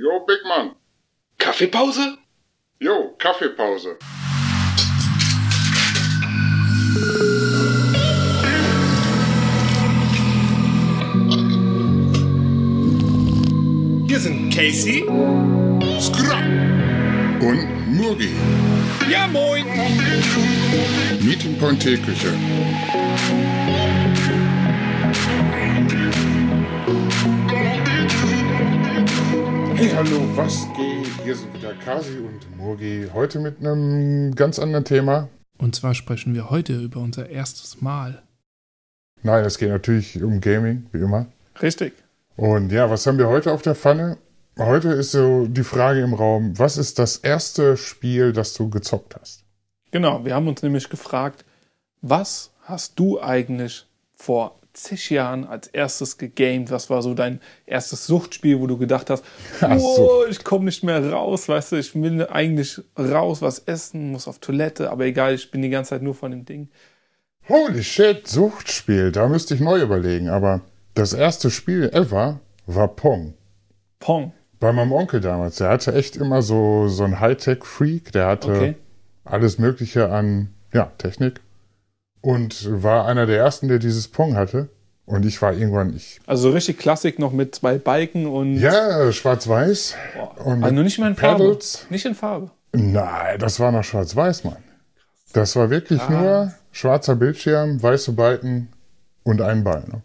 Jo, Big Mann. Kaffeepause? Jo, Kaffeepause. Hier sind Casey Skra. Und Murgi. Ja, moin. Meeting Point Teeküche. Hallo, was geht? Hier sind wieder Kasi und Murgi. Heute mit einem ganz anderen Thema. Und zwar sprechen wir heute über unser erstes Mal. Nein, es geht natürlich um Gaming, wie immer. Richtig. Und ja, was haben wir heute auf der Pfanne? Heute ist so die Frage im Raum, was ist das erste Spiel, das du gezockt hast? Genau, wir haben uns nämlich gefragt, was hast du eigentlich vor zig Jahren als erstes gegamed? Was war so dein erstes Suchtspiel, wo du gedacht hast, oh, ich komme nicht mehr raus, weißt du, ich will eigentlich raus, was essen, muss auf Toilette, aber egal, ich bin die ganze Zeit nur von dem Ding. Holy shit, Suchtspiel, da müsste ich neu überlegen, aber das erste Spiel ever war Pong. Pong. Bei meinem Onkel damals, der hatte echt immer so, so ein Hightech-Freak, der hatte Okay. alles Mögliche an ja, Technik und war einer der ersten, der dieses Pong hatte. Und ich war irgendwann, ich, Also so richtig Klassik noch mit zwei Balken und ja, schwarz-weiß. Und also nur nicht mehr in Farbe. Pedals. Nicht in Farbe. Nein, das war noch schwarz-weiß, Mann. Das war wirklich Krass. nur schwarzer Bildschirm, weiße Balken und ein Ball. Ne?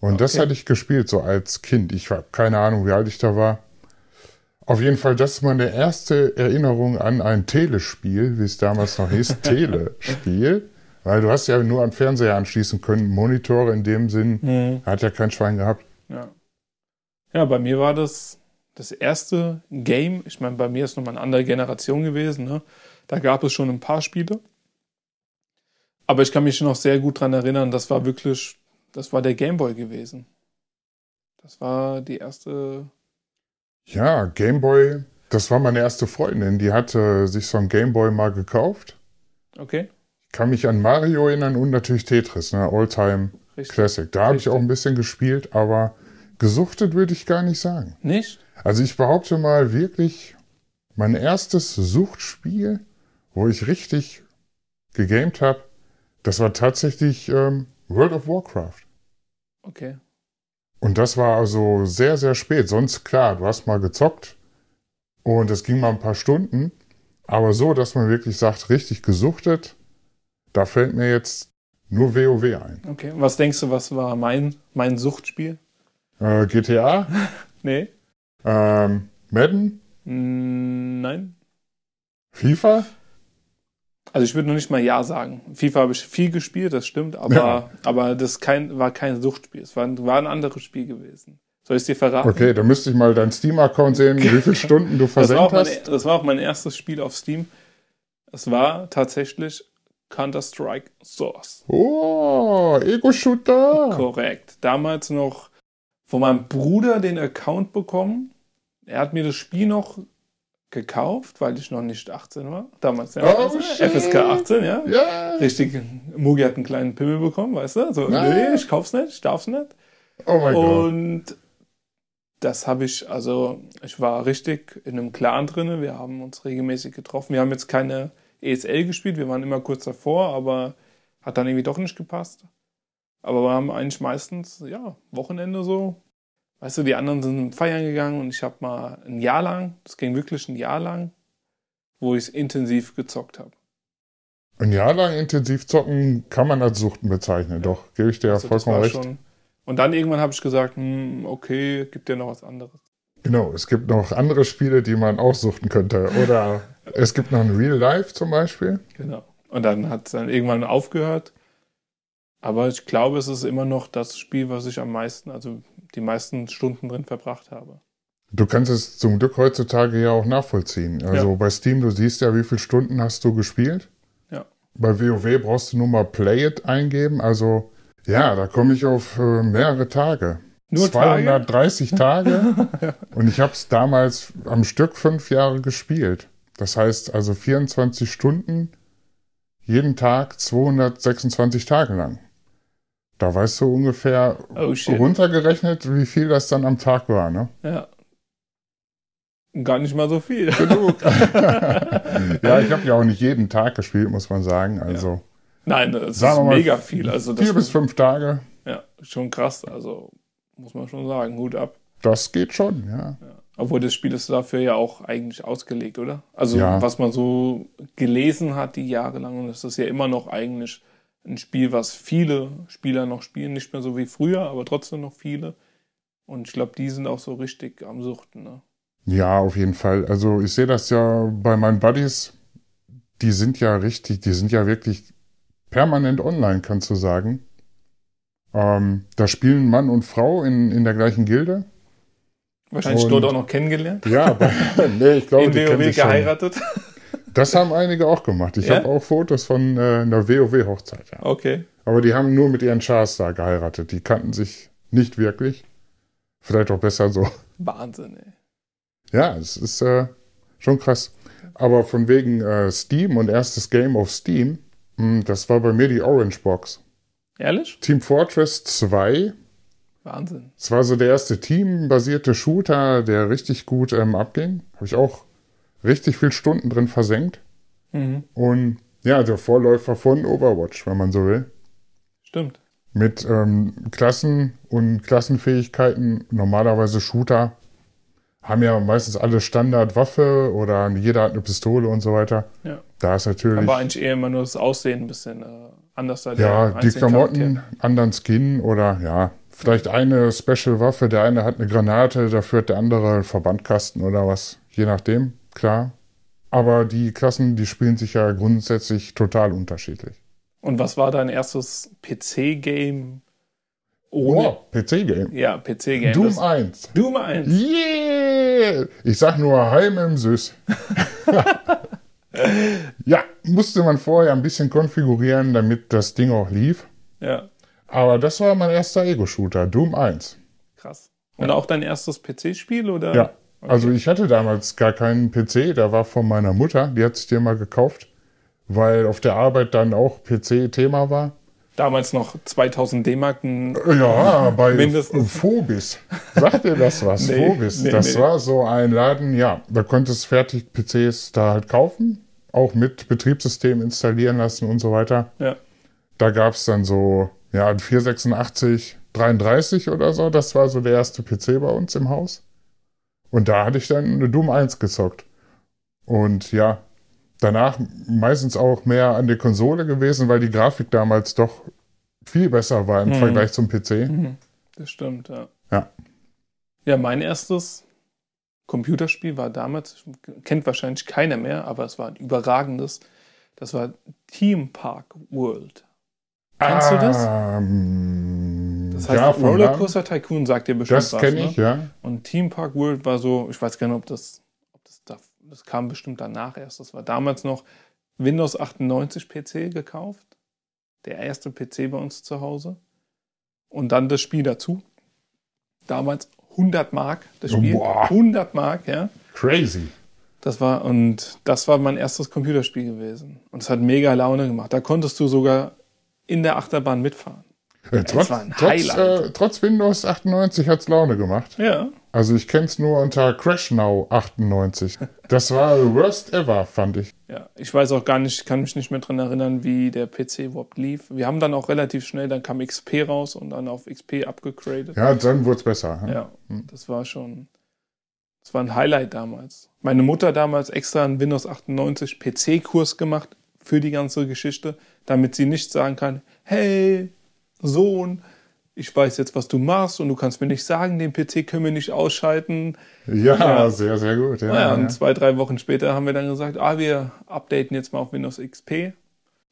Und das Okay. hatte ich gespielt, so als Kind. Ich habe keine Ahnung, wie alt ich da war. Auf jeden Fall, das ist meine erste Erinnerung an ein Telespiel, wie es damals noch hieß, Telespiel. Weil du hast ja nur an Fernseher anschließen können, Monitore in dem Sinn, Mhm. hat ja kein Schwein gehabt. Ja. ja, bei mir war das das erste Game. Ich meine, bei mir ist nochmal eine andere Generation gewesen. Ne? Da gab es schon ein paar Spiele. Aber ich kann mich noch sehr gut dran erinnern, das war wirklich, das war der Gameboy gewesen. Das war die erste. Ja, Gameboy, das war meine erste Freundin, die hatte sich so ein Gameboy mal gekauft. Okay, kann mich an Mario erinnern und natürlich Tetris, ne? Alltime. Classic. Da habe ich auch ein bisschen gespielt, aber gesuchtet würde ich gar nicht sagen. Nicht? Also ich behaupte mal wirklich, mein erstes Suchtspiel, wo ich richtig gegamed habe, das war tatsächlich ähm, World of Warcraft. Okay. Und das war also sehr, sehr spät. Sonst klar, du hast mal gezockt und es ging mal ein paar Stunden. Aber so, dass man wirklich sagt, richtig gesuchtet, da fällt mir jetzt nur WoW ein. Okay. Was denkst du, was war mein, mein Suchtspiel? Äh, GTA, Nee. ähm, Madden, Mm, Nein. FIFA. Also ich würde noch nicht mal Ja sagen. FIFA habe ich viel gespielt, das stimmt, aber, Ja. aber das kein, war kein Suchtspiel. Es war, ein- war ein anderes Spiel gewesen. Soll ich es dir verraten? Okay, da müsste ich mal deinen Steam-Account sehen, wie viele Stunden du Das versenkt mein, hast. das war auch mein erstes Spiel auf Steam. Es war tatsächlich Counter-Strike Source. Oh, Ego-Shooter. Korrekt. Damals noch von meinem Bruder den Account bekommen. Er hat mir das Spiel noch gekauft, weil ich noch nicht 18 war. Damals, ja. Oh. FSK 18, ja. Ja. Richtig, Mugi hat einen kleinen Pimmel bekommen, weißt du? So, Nein. nee, ich kauf's nicht, ich darf's nicht. Oh mein Gott. Und das habe ich, also ich war richtig in einem Clan drin. Wir haben uns regelmäßig getroffen. Wir haben jetzt keine ESL gespielt, wir waren immer kurz davor, aber hat dann irgendwie doch nicht gepasst. Aber wir haben eigentlich meistens, ja, Wochenende so. Weißt du, die anderen sind feiern gegangen und ich habe mal ein Jahr lang, das ging wirklich ein Jahr lang, wo ich intensiv gezockt habe. Ein Jahr lang intensiv zocken kann man als Suchten bezeichnen. Doch, gebe ich dir Also vollkommen recht. schon- Und dann irgendwann habe ich gesagt, hm, okay, gibt dir noch was anderes. Genau, es gibt noch andere Spiele, die man auch suchten könnte. Oder es gibt noch ein Real Life zum Beispiel. Genau. Und dann hat es dann irgendwann aufgehört. Aber ich glaube, es ist immer noch das Spiel, was ich am meisten, also die meisten Stunden drin verbracht habe. Du kannst es zum Glück heutzutage ja auch nachvollziehen. Also Ja. bei Steam, du siehst ja, wie viele Stunden hast du gespielt. Ja. Bei WoW brauchst du nur mal Play It eingeben. Also ja, da komme ich auf äh, mehrere Tage. Nur Tage? 230 Tage. Und ich habe es damals am Stück fünf Jahre gespielt. Das heißt also 24 Stunden, jeden Tag 226 Tage lang. Da weißt du ungefähr Oh runtergerechnet, wie viel das dann am Tag war, ne? Ja. Gar nicht mal so viel. Genug. ja, ich habe ja auch nicht jeden Tag gespielt, muss man sagen. Also Nein, das ist mega viel. Also vier bis fünf Tage, ja, schon krass. Also muss man schon sagen, Hut ab. das geht schon, ja. Obwohl das Spiel ist dafür ja auch eigentlich ausgelegt, oder? Also Ja. was man so gelesen hat die Jahre lang, und das ist ja immer noch eigentlich ein Spiel, was viele Spieler noch spielen, nicht mehr so wie früher, aber trotzdem noch viele. Und ich glaube, die sind auch so richtig am Suchten. Ne? Ja, auf jeden Fall. Also ich sehe das ja bei meinen Buddies, die sind ja richtig, die sind ja wirklich permanent online, kannst du sagen. Ähm, da spielen Mann und Frau in, in der gleichen Gilde. Wahrscheinlich Und- dort auch noch kennengelernt, Ja, aber, nee, ich glaube, in die WoW sich schon. geheiratet. Das haben einige auch gemacht. Ich Ja? habe auch Fotos von äh, einer WoW-Hochzeit. Ja. Okay. Aber die haben nur mit ihren Chars da geheiratet. Die kannten sich nicht wirklich. Vielleicht auch besser so. Wahnsinn, ey. Ja, es ist äh, schon krass. Aber von wegen äh, Steam und erstes Game auf Steam, mh, das war bei mir die Orange Box. Ehrlich? Team Fortress 2, Wahnsinn. es war so der erste teambasierte Shooter, der richtig gut ähm, abging. Habe ich auch richtig viel Stunden drin versenkt. Mhm. Und ja, der Vorläufer von Overwatch, wenn man so will. Stimmt. Mit ähm, Klassen und Klassenfähigkeiten, normalerweise Shooter, haben ja meistens alle Standardwaffe oder jeder hat eine Pistole und so weiter. Ja. Da ist natürlich Aber eigentlich eher immer nur das Aussehen ein bisschen äh, anders. da der ja die Klamotten, Charakter. anderen Skin oder ja, vielleicht eine Special-Waffe. Der eine hat eine Granate, dafür hat der andere einen Verbandkasten oder was, je nachdem, klar. Aber die Klassen, die spielen sich ja grundsätzlich total unterschiedlich. Und was war dein erstes PC-Game ohne? Oh, PC-Game. Ja, PC-Game. Doom das- 1. Doom 1. Yeah! Ich sag nur Heim im Süß. ja, musste man vorher ein bisschen konfigurieren, damit das Ding auch lief. Ja, Aber das war mein erster Ego-Shooter, Doom 1. krass. Und auch dein erstes PC-Spiel oder? Ja, also ich hatte damals gar keinen PC, der war von meiner Mutter, die hat sich den mal gekauft, weil auf der Arbeit dann auch PC-Thema war. Damals noch 2000 D-Mark. ein- Ja, bei Mindestens. Phobis. Sagt dir das was? Nee, Phobis. nee, das nee. war so ein Laden, ja, da konntest fertig PCs da halt kaufen, auch mit Betriebssystem installieren lassen und so weiter. Ja. Da gab es dann so, ja, ein 486, 33 oder so. Das war so der erste PC bei uns im Haus. Und da hatte ich dann eine Doom 1 gezockt. Und ja, danach meistens auch mehr an der Konsole gewesen, weil die Grafik damals doch viel besser war im Mhm. Vergleich zum PC. Mhm. Das stimmt, ja. Ja. Ja, mein erstes Computerspiel war damals, kennt wahrscheinlich keiner mehr, aber es war ein überragendes. Das war Theme Park World. Kennst du das? Ähm, Das heißt, ja, Rollercoaster Tycoon sagt dir bestimmt Das was. kenne ne? ich, ja. Und Theme Park World war so, ich weiß gar nicht, ob das, ob das, da, das kam bestimmt danach erst. Das war damals noch Windows 98 PC gekauft. Der erste PC bei uns zu Hause. Und dann das Spiel dazu. Damals 100 Mark, das Spiel. Boah. 100 Mark, ja. Crazy. Das war, und das war mein erstes Computerspiel gewesen. Und es hat mega Laune gemacht. Da konntest du sogar in der Achterbahn mitfahren. Äh, trotz, war ein trotz, Highlight. äh, trotz Windows 98 hat es Laune gemacht. Ja. Also ich kenne es nur unter Crash Now 98. Das war worst ever, fand ich. Ja, ich weiß auch gar nicht, kann mich nicht mehr dran erinnern, wie der PC überhaupt lief. Wir haben dann auch relativ schnell, dann kam XP raus und dann auf XP abgegradet. Ja, dann wurde es besser. hm? Ja, das war schon, das war ein Highlight damals. Meine Mutter damals extra einen Windows 98 PC-Kurs gemacht für die ganze Geschichte, damit sie nicht sagen kann, hey, Sohn, ich weiß jetzt, was du machst und du kannst mir nicht sagen, den PC können wir nicht ausschalten. Ja, Ja. sehr, sehr gut. Ja, Naja, und ja. zwei, drei Wochen später haben wir dann gesagt, ah, wir updaten jetzt mal auf Windows XP.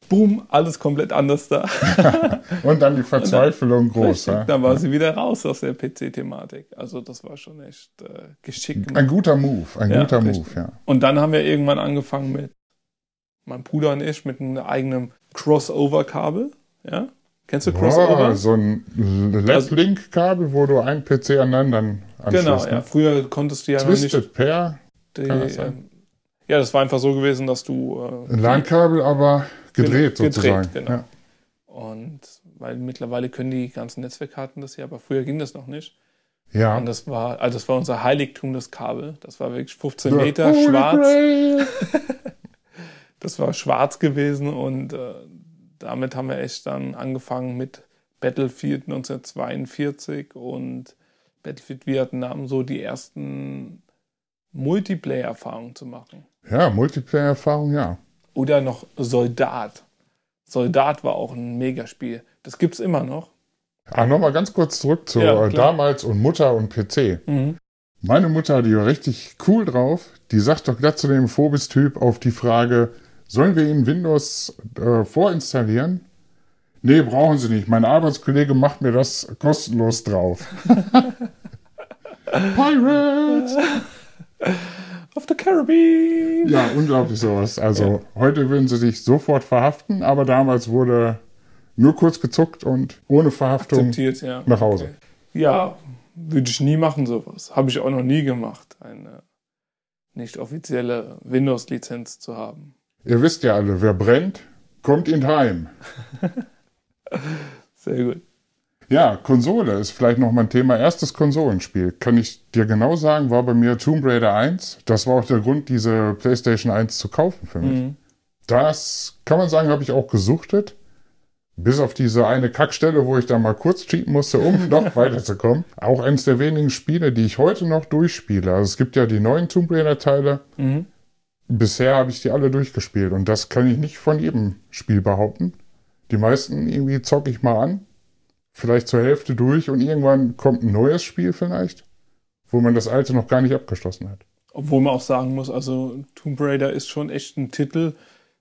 Boom, alles komplett anders da. Und dann die Verzweiflung groß. Ja. dann war sie wieder raus aus der PC-Thematik. Also das war schon echt äh, geschickt. Ein guter Move, ein guter richtig. Move, ja. Und dann haben wir irgendwann angefangen mit meinem Bruder und ich mit einem eigenen Crossover-Kabel. Ja? Kennst du Crossover? Oh, so ein Lab-Link-Kabel, wo du einen PC an den anderen anschließt. genau, ja. ne? Früher konntest du ja noch nicht. Twisted Pair, Die, das ähm, ja, das war einfach so gewesen, dass du. Äh, ein LAN-Kabel, aber gedreht Gedreht, sozusagen. genau. Ja. Und weil mittlerweile können die ganzen Netzwerkkarten das ja, aber früher ging das noch nicht. Ja. Und das war, also das war unser Heiligtum, das Kabel. Das war wirklich 15 The Meter schwarz. Das war schwarz gewesen und äh, damit haben wir echt dann angefangen mit Battlefield 1942 und Battlefield Vietnam so die ersten Multiplayer-Erfahrungen zu machen. Ja, Multiplayer-Erfahrung, ja. Oder noch Soldat. Soldat war auch ein Megaspiel. Das gibt's immer noch. Ah, nochmal ganz kurz zurück zu Ja, äh, damals und Mutter und PC. Mhm. Meine Mutter, die war richtig cool drauf, die sagt doch glatt zu dem Phobis-Typ auf die Frage, sollen wir Ihnen Windows äh, vorinstallieren? Nee, brauchen Sie nicht. Mein Arbeitskollege macht mir das kostenlos drauf. Pirates! Of the Caribbean! Ja, unglaublich sowas. Also heute würden sie dich sofort verhaften, aber damals wurde nur kurz gezuckt und ohne Verhaftung ja. nach Hause. Okay. Ja, würde ich nie machen, sowas. Habe ich auch noch nie gemacht, eine nicht offizielle Windows-Lizenz zu haben. Ihr wisst ja alle, wer brennt, kommt in Heim. Sehr gut. Ja, Konsole ist vielleicht noch mein Thema. Erstes Konsolenspiel. Kann ich dir genau sagen, war bei mir Tomb Raider 1. Das war auch der Grund, diese PlayStation 1 zu kaufen für mich. Mhm. Das kann man sagen, habe ich auch gesuchtet. Bis auf diese eine Kackstelle, wo ich da mal kurz cheaten musste, um noch weiterzukommen. Auch eines der wenigen Spiele, die ich heute noch durchspiele. Also es gibt ja die neuen Tomb Raider Teile. Mhm. Bisher habe ich die alle durchgespielt und das kann ich nicht von jedem Spiel behaupten. Die meisten irgendwie zocke ich mal an, vielleicht zur Hälfte durch und irgendwann kommt ein neues Spiel vielleicht, wo man das alte noch gar nicht abgeschlossen hat. Obwohl man auch sagen muss, also Tomb Raider ist schon echt ein Titel,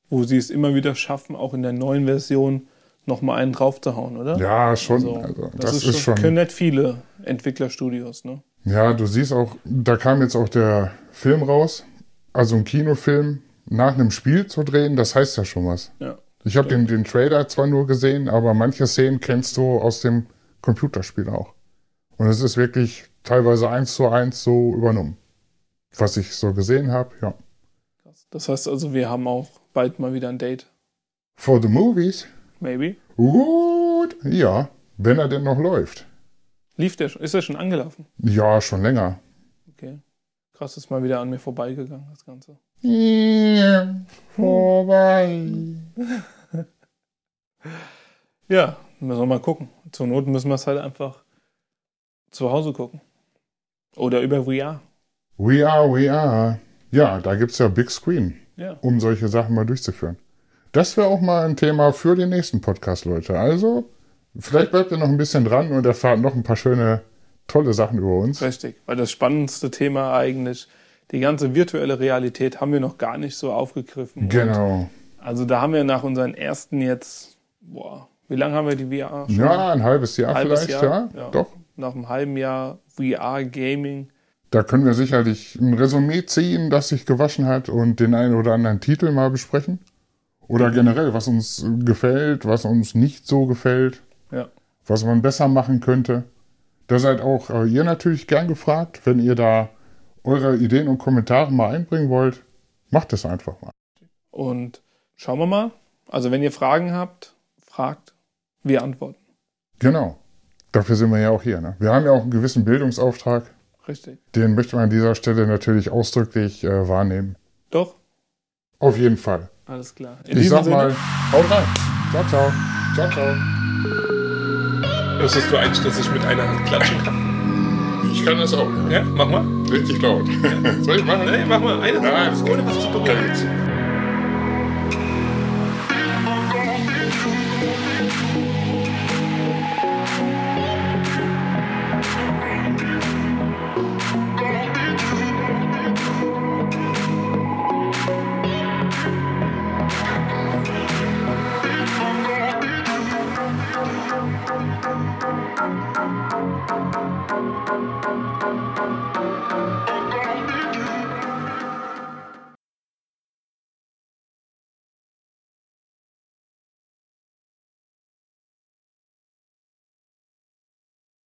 wo sie es immer wieder schaffen, auch in der neuen Version nochmal einen draufzuhauen, oder? Ja, schon. Also, Also, das, das, ist, ist schon, schon. können nicht viele Entwicklerstudios, ne? Ja, du siehst auch, da kam jetzt auch der Film raus, also ein Kinofilm nach einem Spiel zu drehen, das heißt ja schon was. Ja. Ich habe den, den Trailer zwar nur gesehen, aber manche Szenen kennst du aus dem Computerspiel auch. Und es ist wirklich teilweise eins zu eins so übernommen. Was ich so gesehen habe, ja. Das heißt also, wir haben auch bald mal wieder ein Date. For the movies, Maybe. gut, ja, wenn er denn noch läuft. Lief der schon? Ist der schon angelaufen? Ja, schon länger. Okay. Krass, ist mal wieder an mir vorbeigegangen, das Ganze. Ja, vorbei. Ja, müssen wir mal gucken. Zur Not müssen wir es halt einfach zu Hause gucken. Oder über VR. We are, we are. Ja, da gibt's ja Big Screen, Ja. um solche Sachen mal durchzuführen. Das wäre auch mal ein Thema für den nächsten Podcast, Leute. Also, vielleicht bleibt ihr noch ein bisschen dran und erfahrt noch ein paar schöne, tolle Sachen über uns. Richtig. Weil das spannendste Thema eigentlich, die ganze virtuelle Realität haben wir noch gar nicht so aufgegriffen. Und Genau. Also da haben wir nach unseren ersten jetzt, boah, wie lange haben wir die VR schon? Ja, ein halbes Jahr Halbes vielleicht, Jahr, ja. ja. Doch. Nach einem halben Jahr VR-Gaming. Da können wir sicherlich ein Resümee ziehen, das sich gewaschen hat und den einen oder anderen Titel mal besprechen. Oder generell, was uns gefällt, was uns nicht so gefällt, Ja. was man besser machen könnte. Da seid auch äh, ihr natürlich gern gefragt, wenn ihr da eure Ideen und Kommentare mal einbringen wollt. Macht es einfach mal. Und schauen wir mal. Also wenn ihr Fragen habt, fragt, wir antworten. Genau. Dafür sind wir ja auch hier. Ne? Wir haben ja auch einen gewissen Bildungsauftrag. Richtig. Den möchte man an dieser Stelle natürlich ausdrücklich äh, wahrnehmen. Doch? Auf jeden Fall. Alles klar. In Ich sag Sinne, mal, haut rein. Ciao, ciao. Ciao, ciao. Wusstest du eigentlich, dass ich mit einer Hand klatschen kann? Ich kann das auch. Ja, mach mal. Richtig laut. Soll ich machen? Nee, mach mal eine Nein, Hand, ohne was zu berühren.